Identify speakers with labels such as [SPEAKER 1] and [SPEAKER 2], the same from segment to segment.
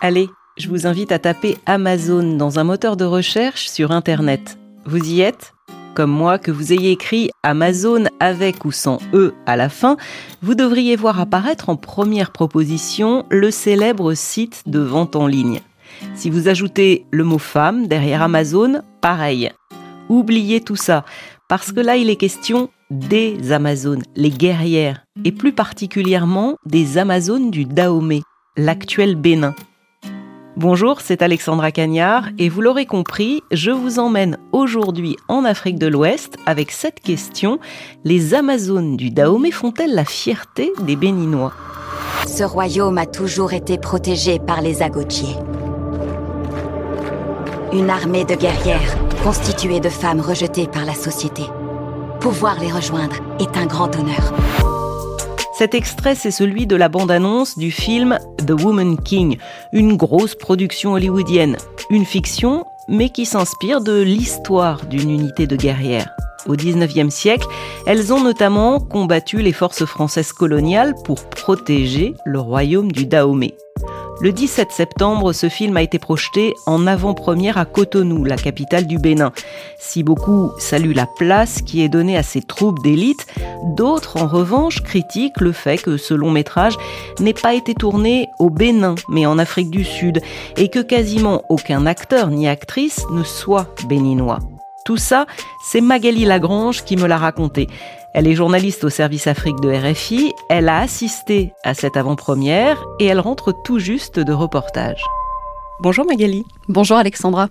[SPEAKER 1] Allez, je vous invite à taper Amazon dans un moteur de recherche sur Internet. Vous y êtes? Comme moi, que vous ayez écrit Amazon avec ou sans E à la fin, vous devriez voir apparaître en première proposition le célèbre site de vente en ligne. Si vous ajoutez le mot femme derrière Amazon, pareil. Oubliez tout ça, parce que là il est question des Amazones, les guerrières, et plus particulièrement des Amazones du Dahomey, l'actuel Bénin. Bonjour, c'est Alexandra Cagnard et vous l'aurez compris, je vous emmène aujourd'hui en Afrique de l'Ouest avec cette question les Amazones du Dahomey font-elles la fierté des Béninois?
[SPEAKER 2] Ce royaume a toujours été protégé par les Agotiers. Une armée de guerrières constituée de femmes rejetées par la société. Pouvoir les rejoindre est un grand honneur.
[SPEAKER 1] Cet extrait, c'est celui de la bande-annonce du film The Woman King, une grosse production hollywoodienne, une fiction, mais qui s'inspire de l'histoire d'une unité de guerrières. Au XIXe siècle, elles ont notamment combattu les forces françaises coloniales pour protéger le royaume du Dahomey. Le 17 septembre, ce film a été projeté en avant-première à Cotonou, la capitale du Bénin. Si beaucoup saluent la place qui est donnée à ces troupes d'élite, d'autres en revanche critiquent le fait que ce long métrage n'ait pas été tourné au Bénin, mais en Afrique du Sud, et que quasiment aucun acteur ni actrice ne soit béninois. Tout ça, c'est Magali Lagrange qui me l'a raconté. Elle est journaliste au service Afrique de RFI, elle a assisté à cette avant-première et elle rentre tout juste de reportage. Bonjour Magali.
[SPEAKER 3] Bonjour Alexandra.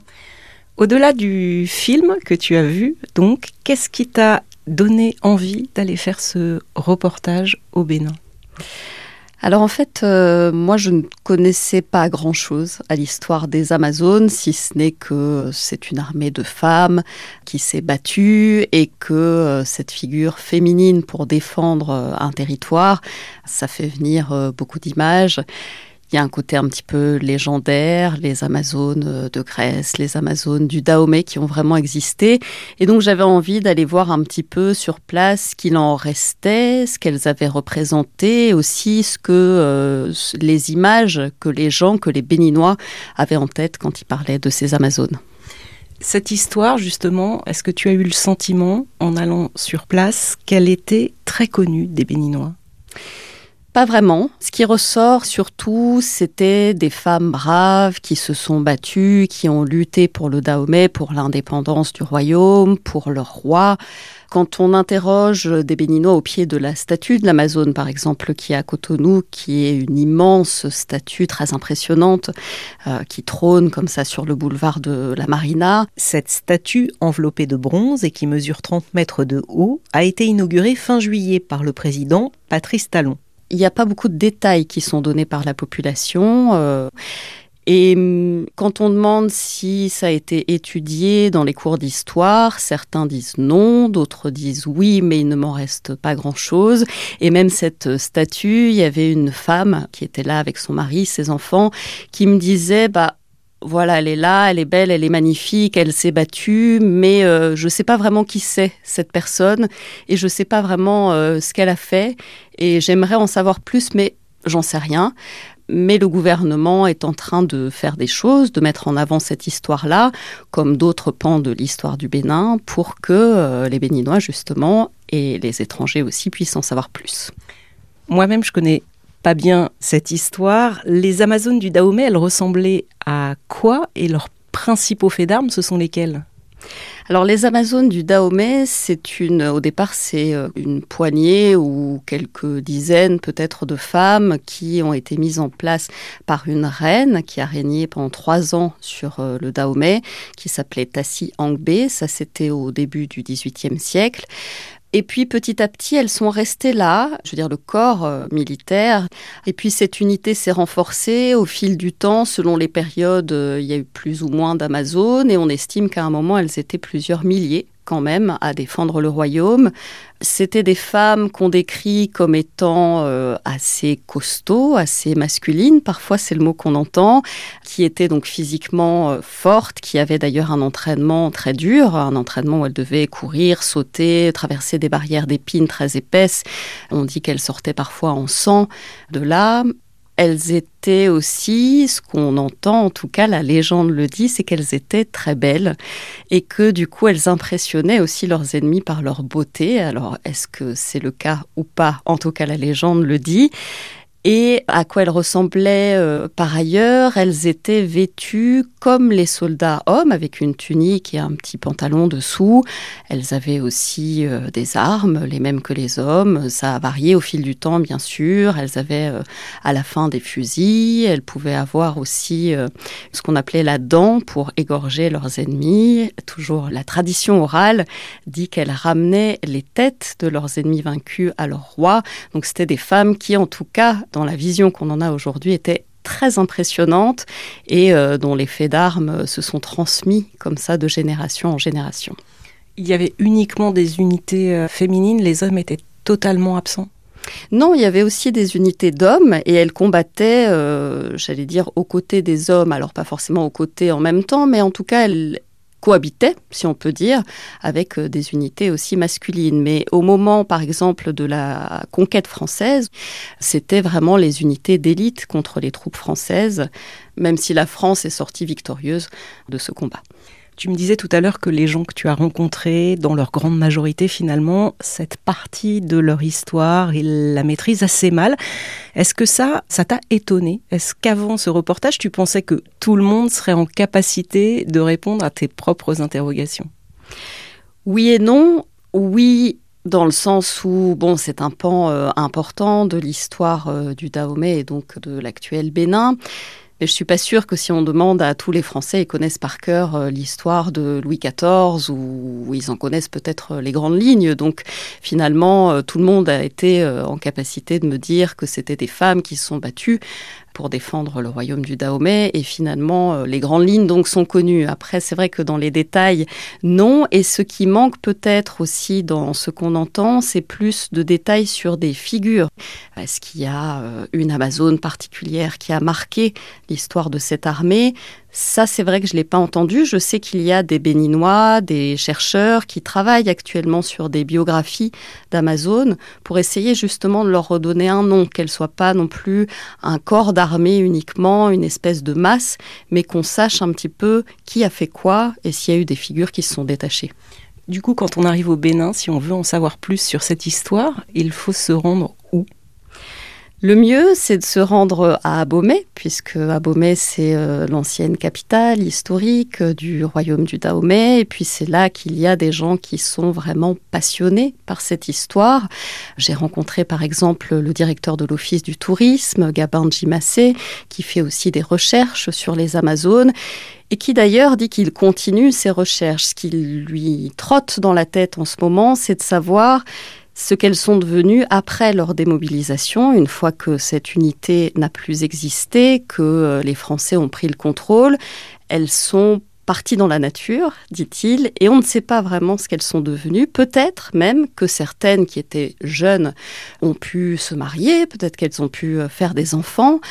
[SPEAKER 1] Au-delà du film que tu as vu, donc, qu'est-ce qui t'a donné envie d'aller faire ce reportage au Bénin?
[SPEAKER 3] Alors en fait, euh, moi je ne connaissais pas grand-chose à l'histoire des Amazones, si ce n'est que c'est une armée de femmes qui s'est battue et que euh, cette figure féminine pour défendre euh, un territoire, ça fait venir beaucoup d'images. Il y a un côté un petit peu légendaire, les Amazones de Grèce, les Amazones du Dahomey qui ont vraiment existé. Et donc j'avais envie d'aller voir un petit peu sur place ce qu'il en restait, ce qu'elles avaient représenté, aussi ce que euh, les images que les gens, que les Béninois avaient en tête quand ils parlaient de ces Amazones.
[SPEAKER 1] Cette histoire, justement, est-ce que tu as eu le sentiment, en allant sur place, qu'elle était très connue des Béninois?
[SPEAKER 3] Pas vraiment. Ce qui ressort surtout, c'était des femmes braves qui se sont battues, qui ont lutté pour le Dahomey, pour l'indépendance du royaume, pour leur roi. Quand on interroge des Béninois au pied de la statue de l'Amazone, par exemple, qui est à Cotonou, qui est une immense statue très impressionnante, euh, qui trône comme ça sur le boulevard de la Marina.
[SPEAKER 1] Cette statue enveloppée de bronze et qui mesure 30 mètres de haut a été inaugurée fin juillet par le président Patrice Talon
[SPEAKER 3] il n'y a pas beaucoup de détails qui sont donnés par la population. Euh, et hum, quand on demande si ça a été étudié dans les cours d'histoire, certains disent non, d'autres disent oui, mais il ne m'en reste pas grand-chose. Et même cette statue, il y avait une femme qui était là avec son mari, ses enfants, qui me disait, bah, voilà, elle est là, elle est belle, elle est magnifique, elle s'est battue, mais euh, je ne sais pas vraiment qui c'est cette personne et je ne sais pas vraiment euh, ce qu'elle a fait et j'aimerais en savoir plus, mais j'en sais rien. Mais le gouvernement est en train de faire des choses, de mettre en avant cette histoire-là, comme d'autres pans de l'histoire du Bénin, pour que euh, les Béninois, justement, et les étrangers aussi, puissent en savoir plus.
[SPEAKER 1] Moi-même, je connais pas bien cette histoire. Les Amazones du Dahomey, elles ressemblaient à quoi Et leurs principaux faits d'armes, ce sont lesquels?
[SPEAKER 3] Alors les Amazones du Dahomey, c'est une, au départ, c'est euh, une poignée ou quelques dizaines peut-être de femmes qui ont été mises en place par une reine qui a régné pendant trois ans sur euh, le Dahomey, qui s'appelait Tassi Angbe. Ça, c'était au début du XVIIIe siècle. Et puis petit à petit, elles sont restées là, je veux dire le corps euh, militaire. Et puis cette unité s'est renforcée au fil du temps, selon les périodes, euh, il y a eu plus ou moins d'Amazones, et on estime qu'à un moment, elles étaient plusieurs milliers quand même à défendre le royaume. C'était des femmes qu'on décrit comme étant euh, assez costauds, assez masculines, parfois c'est le mot qu'on entend, qui étaient donc physiquement euh, fortes, qui avaient d'ailleurs un entraînement très dur, un entraînement où elles devaient courir, sauter, traverser des barrières d'épines très épaisses. On dit qu'elles sortaient parfois en sang de là elles étaient aussi, ce qu'on entend, en tout cas la légende le dit, c'est qu'elles étaient très belles et que du coup elles impressionnaient aussi leurs ennemis par leur beauté. Alors est-ce que c'est le cas ou pas? En tout cas la légende le dit et à quoi elles ressemblaient euh, par ailleurs. Elles étaient vêtues comme les soldats hommes, avec une tunique et un petit pantalon dessous. Elles avaient aussi euh, des armes, les mêmes que les hommes. Ça a varié au fil du temps, bien sûr. Elles avaient euh, à la fin des fusils. Elles pouvaient avoir aussi ce qu'on appelait la dent pour égorger leurs ennemis. Toujours la tradition orale dit qu'elles ramenaient les têtes de leurs ennemis vaincus à leur roi. Donc c'était des femmes qui, en tout cas, dans la vision qu'on en a aujourd'hui, était très impressionnante et euh, dont les faits d'armes se sont transmis comme ça de génération en génération.
[SPEAKER 1] Il y avait uniquement des unités euh, féminines, les hommes étaient totalement absents?
[SPEAKER 3] Non, il y avait aussi des unités d'hommes et elles combattaient, euh, j'allais dire, aux côtés des hommes. Alors pas forcément aux côtés en même temps, mais en tout cas, elles, cohabitaient, si on peut dire, avec euh, des unités aussi masculines. Mais au moment, par exemple, de la conquête française, c'était vraiment les unités d'élite contre les troupes françaises, même si la France est sortie victorieuse de ce combat.
[SPEAKER 1] Tu me disais tout à l'heure que les gens que tu as rencontrés, dans leur grande majorité finalement, cette partie de leur histoire, ils la maîtrisent assez mal. Est-ce que ça, ça t'a étonné? Est-ce qu'avant ce reportage, tu pensais que tout le monde serait en capacité de répondre à tes propres interrogations?
[SPEAKER 3] Oui et non. Oui, dans le sens où bon, c'est un pan euh, important de l'histoire euh, du Dahomey et donc de l'actuel Bénin. Je suis pas sûre que si on demande à tous les Français, ils connaissent par cœur euh, l'histoire de Louis XIV ou, ils en connaissent peut-être euh, les grandes lignes. Donc finalement, euh, tout le monde a été en capacité de me dire que c'était des femmes qui se sont battues pour défendre le royaume du Dahomey. Et finalement, euh, les grandes lignes donc sont connues. Après, c'est vrai que dans les détails, non. Et ce qui manque peut-être aussi dans ce qu'on entend, c'est plus de détails sur des figures. Est-ce qu'il y a euh, une Amazone particulière qui a marqué l'histoire de cette armée? Ça, c'est vrai que je ne l'ai pas entendu. Je sais qu'il y a des Béninois, des chercheurs qui travaillent actuellement sur des biographies d'Amazon pour essayer justement de leur redonner un nom, qu'elle soit pas non plus un corps d'armée uniquement, une espèce de masse, mais qu'on sache un petit peu qui a fait quoi et s'il y a eu des figures qui se sont détachées.
[SPEAKER 1] Du coup, quand on arrive au Bénin, si on veut en savoir plus sur cette histoire, il faut se rendre où?
[SPEAKER 3] Le mieux, c'est de se rendre à Abomey, puisque Abomey, c'est euh, l'ancienne capitale historique euh, du royaume du Dahomey. Et puis, c'est là qu'il y a des gens qui sont vraiment passionnés par cette histoire. J'ai rencontré, par exemple, le directeur de l'Office du tourisme, Gabin Jimassé, qui fait aussi des recherches sur les Amazones et qui d'ailleurs dit qu'il continue ses recherches. Ce qui lui trotte dans la tête en ce moment, c'est de savoir ce qu'elles sont devenues après leur démobilisation, une fois que cette unité n'a plus existé, que euh, les Français ont pris le contrôle. Elles sont parties dans la nature, dit-il, et on ne sait pas vraiment ce qu'elles sont devenues. Peut-être même que certaines qui étaient jeunes ont pu se marier, peut-être qu'elles ont pu euh, faire des enfants,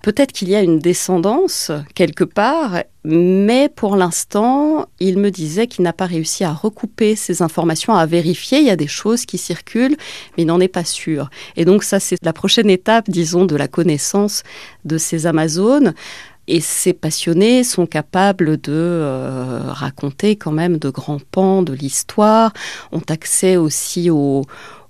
[SPEAKER 3] peut-être qu'il y a une descendance quelque part, mais pour l'instant, il me disait qu'il n'a pas réussi à recouper ces informations, à vérifier. Il y a des choses qui circulent, mais il n'en est pas sûr. Et donc ça, c'est la prochaine étape, disons, de la connaissance de ces Amazones. Et ces passionnés sont capables de euh, raconter quand même de grands pans de l'histoire, ont accès aussi au,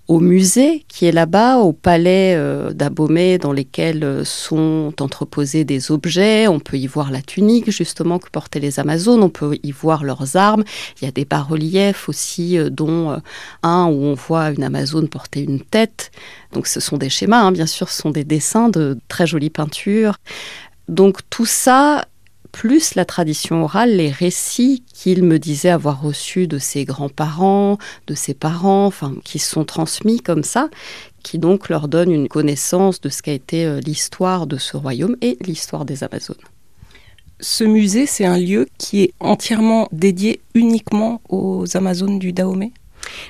[SPEAKER 3] musée qui est là-bas, au palais euh, d'Abomey dans lesquels euh, sont entreposés des objets. On peut y voir la tunique justement que portaient les Amazones, on peut y voir leurs armes. Il y a des bas-reliefs aussi, dont un où on voit une Amazone porter une tête. Donc ce sont des schémas, hein, bien sûr, ce sont des dessins de très jolies peintures. Donc tout ça, plus la tradition orale, les récits qu'il me disait avoir reçus de ses grands-parents, de ses parents, enfin, qui sont transmis comme ça, qui donc leur donnent une connaissance de ce qu'a été euh, l'histoire de ce royaume et l'histoire des Amazones.
[SPEAKER 1] Ce musée, c'est un lieu qui est entièrement dédié uniquement aux Amazones du Dahomey?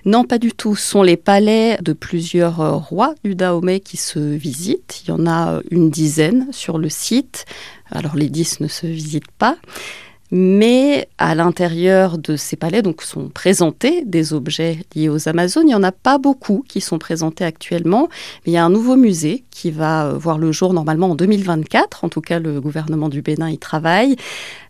[SPEAKER 3] Non, pas du tout. Ce sont les palais de plusieurs euh, rois du Dahomey qui se visitent. Il y en a euh, une dizaine sur le site. Alors les dix ne se visitent pas. Mais à l'intérieur de ces palais, donc, sont présentés des objets liés aux Amazones. Il n'y en a pas beaucoup qui sont présentés actuellement, mais il y a un nouveau musée qui va euh, voir le jour normalement en 2024. En tout cas, le gouvernement du Bénin y travaille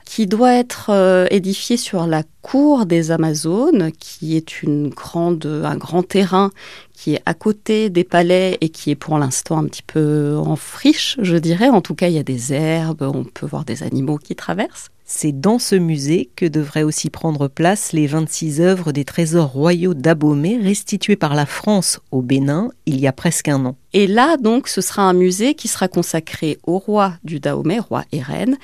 [SPEAKER 3] qui doit être euh, édifié sur la cour des Amazones, qui est une grande, un grand terrain qui est à côté des palais et qui est pour l'instant un petit peu en friche, je dirais. En tout cas, il y a des herbes, on peut voir des animaux qui traversent.
[SPEAKER 1] C'est dans ce musée que devraient aussi prendre place les 26 œuvres des trésors royaux d'Abomey restituées par la France au Bénin il y a presque un an.
[SPEAKER 3] Et là, donc, ce sera un musée qui sera consacré au roi du Dahomey, roi et reine,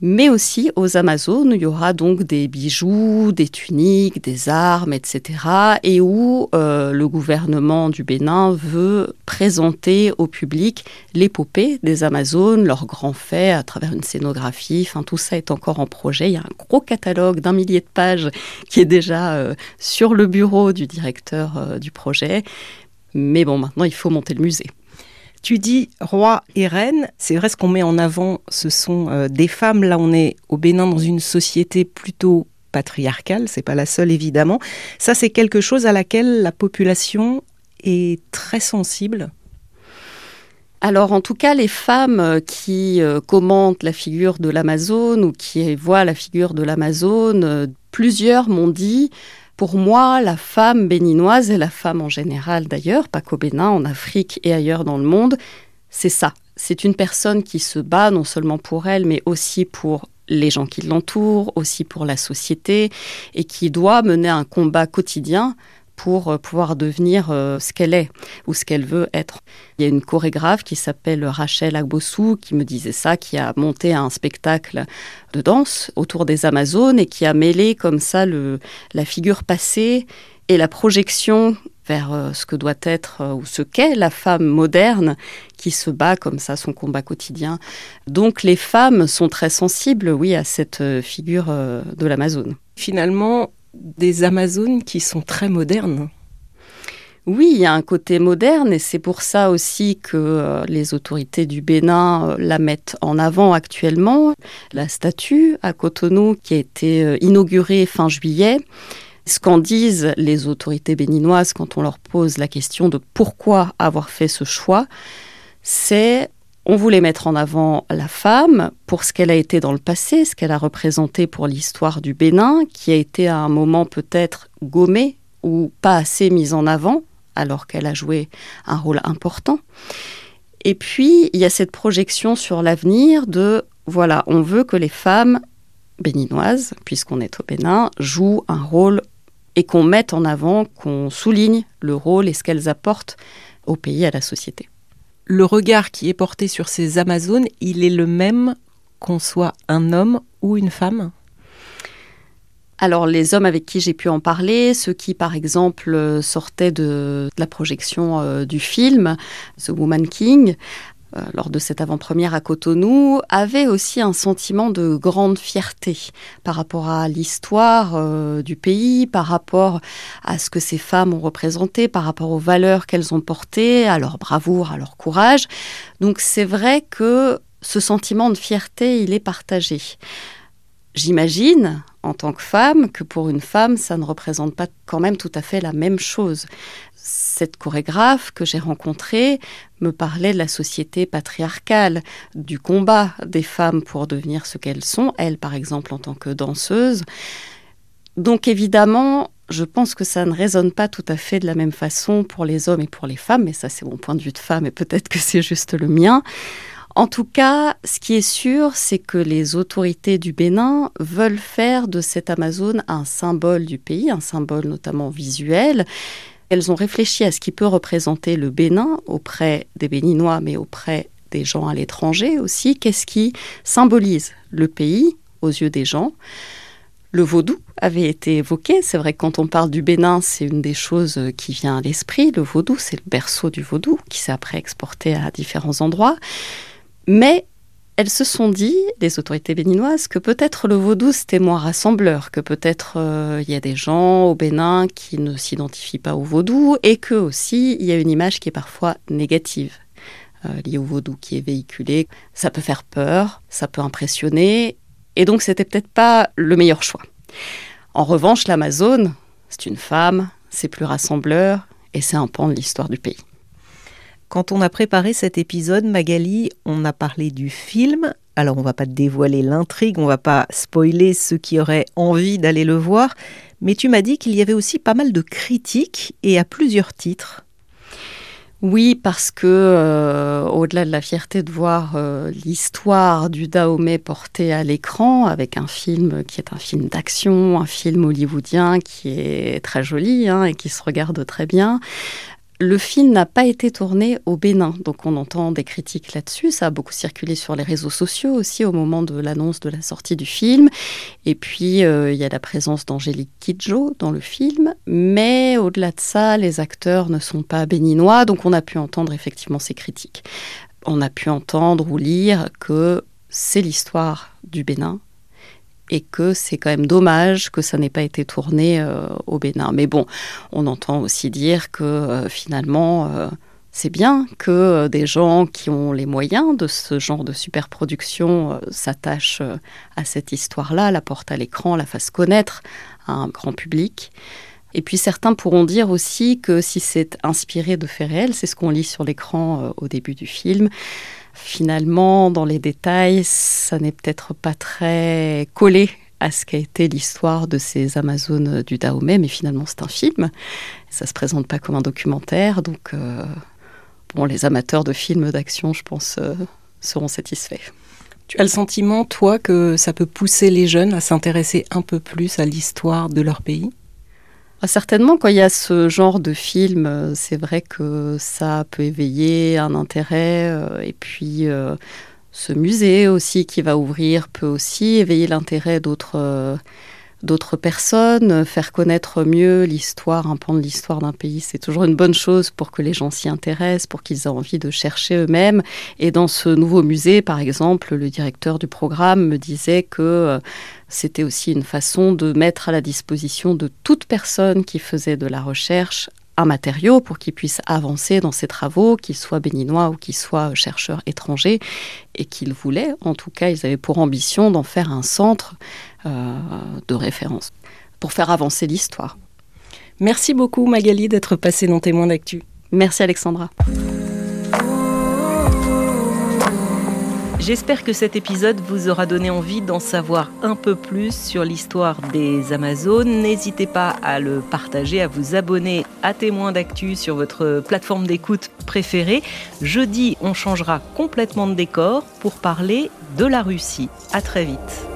[SPEAKER 3] mais aussi aux Amazones. Il y aura donc des bijoux, des tuniques, des armes, etc. Et où euh, le gouvernement du Bénin veut présenter au public l'épopée des Amazones, leurs grands faits à travers une scénographie. Enfin, tout ça est encore en projet. Il y a un gros catalogue d'un millier de pages qui est déjà euh, sur le bureau du directeur euh, du projet. Mais bon, maintenant, il faut monter le musée.
[SPEAKER 1] Tu dis roi et reine, c'est vrai ce qu'on met en avant, ce sont euh, des femmes. Là, on est au Bénin dans une société plutôt patriarcale, c'est pas la seule évidemment. Ça, c'est quelque chose à laquelle la population est très sensible.
[SPEAKER 3] Alors en tout cas, les femmes euh, qui euh, commentent la figure de l'Amazone ou qui voient la figure de l'Amazone, plusieurs m'ont dit pour moi, la femme béninoise et la femme en général d'ailleurs, pas qu'au Bénin, en Afrique et ailleurs dans le monde, c'est ça. C'est une personne qui se bat non seulement pour elle, mais aussi pour les gens qui l'entourent, aussi pour la société, et qui doit mener un combat quotidien pour euh, pouvoir devenir euh, ce qu'elle est ou ce qu'elle veut être. Il y a une chorégraphe qui s'appelle Rachel Agbossou qui me disait ça, qui a monté un spectacle de danse autour des Amazones et qui a mêlé comme ça la figure passée et la projection vers euh, ce que doit être ou ce qu'est la femme moderne qui se bat comme ça son combat quotidien. Donc les femmes sont très sensibles, oui, à cette figure de l'Amazone.
[SPEAKER 1] Finalement, des Amazones qui sont très modernes.
[SPEAKER 3] Oui, il y a un côté moderne et c'est pour ça aussi que euh, les autorités du Bénin euh, la mettent en avant actuellement. La statue à Cotonou qui a été euh, inaugurée fin juillet. Ce qu'en disent les autorités béninoises quand on leur pose la question de pourquoi avoir fait ce choix, c'est on voulait mettre en avant la femme pour ce qu'elle a été dans le passé, ce qu'elle a représenté pour l'histoire du Bénin, qui a été à un moment peut-être gommée ou pas assez mise en avant, alors qu'elle a joué un rôle important. Et puis, il y a cette projection sur l'avenir de, voilà, on veut que les femmes béninoises, puisqu'on est au Bénin, jouent un rôle et qu'on mette en avant, qu'on souligne le rôle et ce qu'elles apportent au pays, à la société
[SPEAKER 1] le regard qui est porté sur ces Amazones, il est le même qu'on soit un homme ou une femme?
[SPEAKER 3] Alors les hommes avec qui j'ai pu en parler, ceux qui par exemple sortaient de, la projection euh, du film The Woman King, euh, lors de cette avant-première à Cotonou, avait aussi un sentiment de grande fierté par rapport à l'histoire euh, du pays, par rapport à ce que ces femmes ont représenté, par rapport aux valeurs qu'elles ont portées, à leur bravoure, à leur courage. Donc c'est vrai que ce sentiment de fierté, il est partagé. J'imagine, en tant que femme, que pour une femme, ça ne représente pas quand même tout à fait la même chose cette chorégraphe que j'ai rencontrée me parlait de la société patriarcale, du combat des femmes pour devenir ce qu'elles sont, elle par exemple en tant que danseuse. Donc évidemment, je pense que ça ne résonne pas tout à fait de la même façon pour les hommes et pour les femmes, mais ça c'est mon point de vue de femme et peut-être que c'est juste le mien. En tout cas, ce qui est sûr, c'est que les autorités du Bénin veulent faire de cette Amazone un symbole du pays, un symbole notamment visuel, elles ont réfléchi à ce qui peut représenter le Bénin auprès des Béninois, mais auprès des gens à l'étranger aussi. Qu'est-ce qui symbolise le pays aux yeux des gens? Le vaudou avait été évoqué. C'est vrai que quand on parle du Bénin, c'est une des choses qui vient à l'esprit. Le vaudou, c'est le berceau du vaudou qui s'est après exporté à différents endroits. Mais elles se sont dit, les autorités béninoises, que peut-être le vaudou c'était moins rassembleur, que peut-être euh, il y a des gens au Bénin qui ne s'identifient pas au vaudou et que aussi il y a une image qui est parfois négative euh, liée au vaudou qui est véhiculée. Ça peut faire peur, ça peut impressionner et donc c'était peut-être pas le meilleur choix. En revanche, l'Amazone, c'est une femme, c'est plus rassembleur et c'est un pan de l'histoire du pays.
[SPEAKER 1] Quand on a préparé cet épisode, Magali, on a parlé du film. Alors on va pas dévoiler l'intrigue, on va pas spoiler ceux qui auraient envie d'aller le voir, mais tu m'as dit qu'il y avait aussi pas mal de critiques et à plusieurs titres.
[SPEAKER 3] Oui, parce que euh, au-delà de la fierté de voir euh, l'histoire du Dahomey portée à l'écran avec un film qui est un film d'action, un film hollywoodien qui est très joli hein, et qui se regarde très bien, le film n'a pas été tourné au Bénin, donc on entend des critiques là-dessus. Ça a beaucoup circulé sur les réseaux sociaux aussi au moment de l'annonce de la sortie du film. Et puis euh, il y a la présence d'Angélique Kidjo dans le film, mais au-delà de ça, les acteurs ne sont pas béninois, donc on a pu entendre effectivement ces critiques. On a pu entendre ou lire que c'est l'histoire du Bénin, et que c'est quand même dommage que ça n'ait pas été tourné euh, au Bénin. Mais bon, on entend aussi dire que euh, finalement, euh, c'est bien que des gens qui ont les moyens de ce genre de superproduction s'attachent à cette histoire-là, la portent à l'écran, la fassent connaître à un grand public. Et puis certains pourront dire aussi que si c'est inspiré de faits réels, c'est ce qu'on lit sur l'écran au début du film, finalement, dans les détails, ça n'est peut-être pas très collé à ce qu'a été l'histoire de ces Amazones du Dahomey, mais finalement c'est un film. Ça se présente pas comme un documentaire, donc euh, bon, les amateurs de films d'action, je pense, euh, seront satisfaits.
[SPEAKER 1] Tu as le sentiment, toi, que ça peut pousser les jeunes à s'intéresser un peu plus à l'histoire de leur pays?
[SPEAKER 3] Certainement, quand il y a ce genre de film, euh, c'est vrai que ça peut éveiller un intérêt. Euh, et puis, euh, ce musée aussi qui va ouvrir peut aussi éveiller l'intérêt d'autres personnes, faire connaître mieux l'histoire, un pan de l'histoire d'un pays, c'est toujours une bonne chose pour que les gens s'y intéressent, pour qu'ils aient envie de chercher eux-mêmes. Et dans ce nouveau musée, par exemple, le directeur du programme me disait que c'était aussi une façon de mettre à la disposition de toute personne qui faisait de la recherche un matériau pour qu'ils puissent avancer dans ses travaux, qu'ils soient béninois ou qu'ils soient chercheurs étrangers, et qu'ils voulaient, en tout cas, ils avaient pour ambition d'en faire un centre euh, de référence pour faire avancer l'histoire.
[SPEAKER 1] Merci beaucoup Magali d'être passée dans Témoins d'actu.
[SPEAKER 3] Merci Alexandra.
[SPEAKER 1] J'espère que cet épisode vous aura donné envie d'en savoir un peu plus sur l'histoire des Amazones. N'hésitez pas à le partager, à vous abonner à Témoins d'actu sur votre plateforme d'écoute préférée. Jeudi, on changera complètement de décor pour parler de la Russie. À très vite.